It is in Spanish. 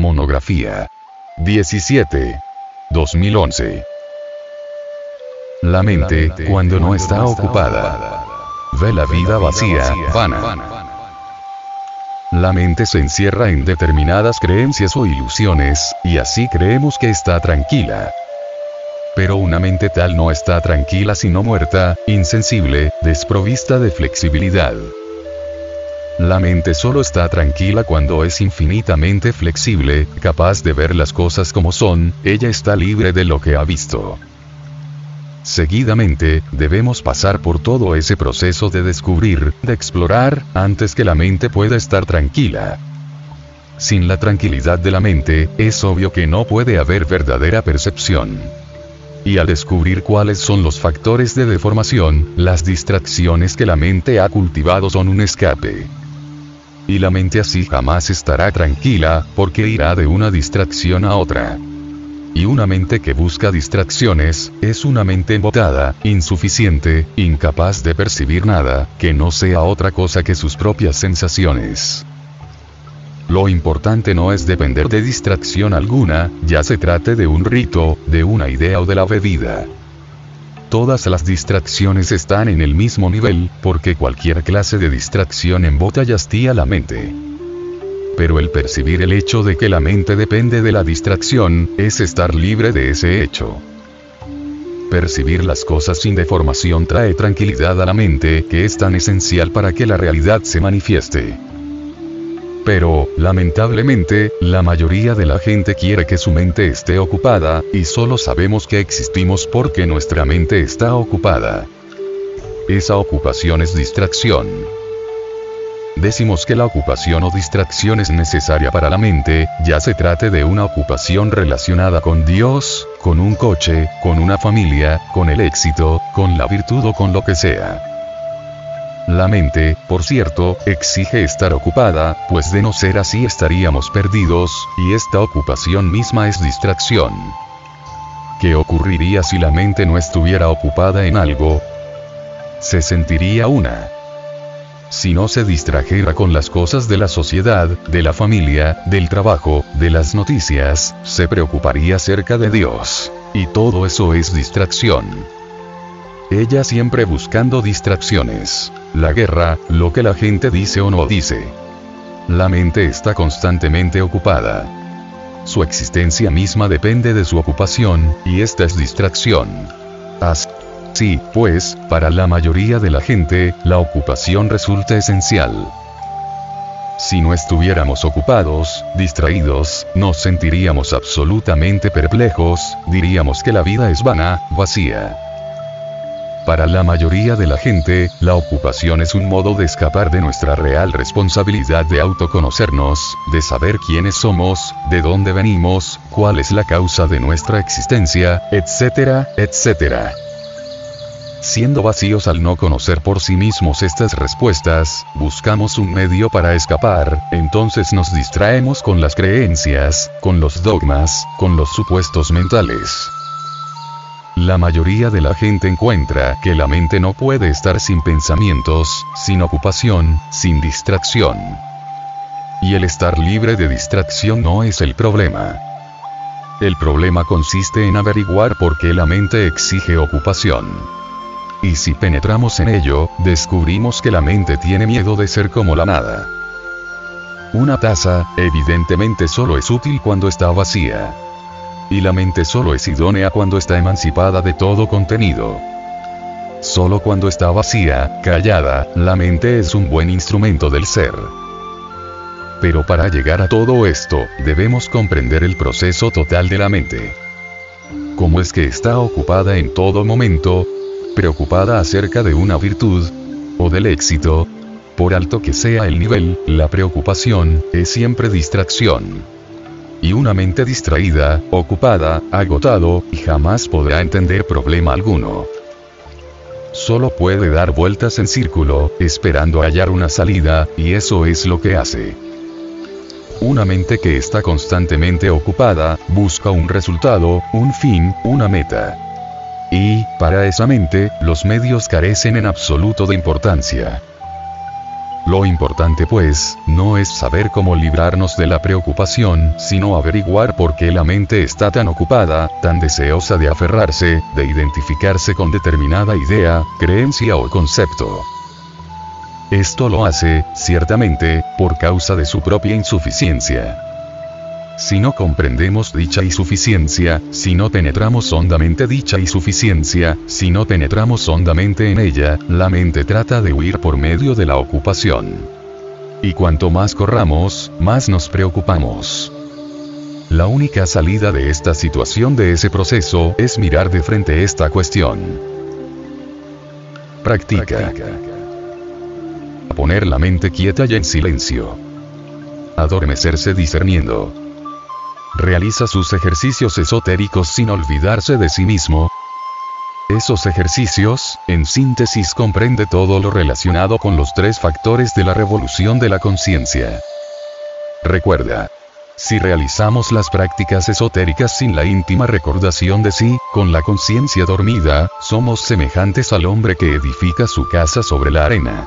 Monografía. 17. 2011. La mente, cuando no está ocupada, ve la vida vacía, vana. La mente se encierra en determinadas creencias o ilusiones, y así creemos que está tranquila. Pero una mente tal no está tranquila sino muerta, insensible, desprovista de flexibilidad. La mente solo está tranquila cuando es infinitamente flexible, capaz de ver las cosas como son, ella está libre de lo que ha visto. Seguidamente, debemos pasar por todo ese proceso de descubrir, de explorar, antes que la mente pueda estar tranquila. Sin la tranquilidad de la mente, es obvio que no puede haber verdadera percepción. Y al descubrir cuáles son los factores de deformación, las distracciones que la mente ha cultivado son un escape. Y la mente así jamás estará tranquila, porque irá de una distracción a otra. Y una mente que busca distracciones, es una mente embotada, insuficiente, incapaz de percibir nada, que no sea otra cosa que sus propias sensaciones. Lo importante no es depender de distracción alguna, ya se trate de un rito, de una idea o de la bebida. Todas las distracciones están en el mismo nivel, porque cualquier clase de distracción embota y hastía la mente pero el percibir el hecho de que la mente depende de la distracción, es estar libre de ese hecho. Percibir las cosas sin deformación trae tranquilidad a la mente, que es tan esencial para que la realidad se manifieste. Pero, lamentablemente, la mayoría de la gente quiere que su mente esté ocupada, y solo sabemos que existimos porque nuestra mente está ocupada. Esa ocupación es distracción decimos que la ocupación o distracción es necesaria para la mente, ya se trate de una ocupación relacionada con Dios, con un coche, con una familia, con el éxito, con la virtud o con lo que sea. La mente, por cierto, exige estar ocupada, pues de no ser así estaríamos perdidos, y esta ocupación misma es distracción. ¿Qué ocurriría si la mente no estuviera ocupada en algo? Se sentiría una si no se distrajera con las cosas de la sociedad, de la familia, del trabajo, de las noticias, se preocuparía acerca de Dios. Y todo eso es distracción. Ella siempre buscando distracciones. La guerra, lo que la gente dice o no dice. La mente está constantemente ocupada. Su existencia misma depende de su ocupación, y esta es distracción. Así Sí, pues, para la mayoría de la gente, la ocupación resulta esencial. Si no estuviéramos ocupados, distraídos, nos sentiríamos absolutamente perplejos, diríamos que la vida es vana, vacía. Para la mayoría de la gente, la ocupación es un modo de escapar de nuestra real responsabilidad de autoconocernos, de saber quiénes somos, de dónde venimos, cuál es la causa de nuestra existencia, etcétera, etcétera. Siendo vacíos al no conocer por sí mismos estas respuestas, buscamos un medio para escapar, entonces nos distraemos con las creencias, con los dogmas, con los supuestos mentales. La mayoría de la gente encuentra que la mente no puede estar sin pensamientos, sin ocupación, sin distracción. Y el estar libre de distracción no es el problema. El problema consiste en averiguar por qué la mente exige ocupación. Y si penetramos en ello, descubrimos que la mente tiene miedo de ser como la nada. Una taza, evidentemente solo es útil cuando está vacía. Y la mente solo es idónea cuando está emancipada de todo contenido. Solo cuando está vacía, callada, la mente es un buen instrumento del ser. Pero para llegar a todo esto, debemos comprender el proceso total de la mente. Cómo es que está ocupada en todo momento, preocupada acerca de una virtud, o del éxito, por alto que sea el nivel, la preocupación, es siempre distracción. Y una mente distraída, ocupada, agotado, y jamás podrá entender problema alguno. Solo puede dar vueltas en círculo, esperando hallar una salida, y eso es lo que hace. Una mente que está constantemente ocupada, busca un resultado, un fin, una meta. Y, para esa mente, los medios carecen en absoluto de importancia. Lo importante pues, no es saber cómo librarnos de la preocupación, sino averiguar por qué la mente está tan ocupada, tan deseosa de aferrarse, de identificarse con determinada idea, creencia o concepto. Esto lo hace, ciertamente, por causa de su propia insuficiencia. Si no comprendemos dicha insuficiencia, si no penetramos hondamente dicha insuficiencia, si no penetramos hondamente en ella, la mente trata de huir por medio de la ocupación. Y cuanto más corramos, más nos preocupamos. La única salida de esta situación de ese proceso es mirar de frente esta cuestión. Practica. Poner la mente quieta y en silencio. Adormecerse discerniendo realiza sus ejercicios esotéricos sin olvidarse de sí mismo. Esos ejercicios, en síntesis, comprende todo lo relacionado con los tres factores de la revolución de la conciencia. Recuerda, si realizamos las prácticas esotéricas sin la íntima recordación de sí, con la conciencia dormida, somos semejantes al hombre que edifica su casa sobre la arena.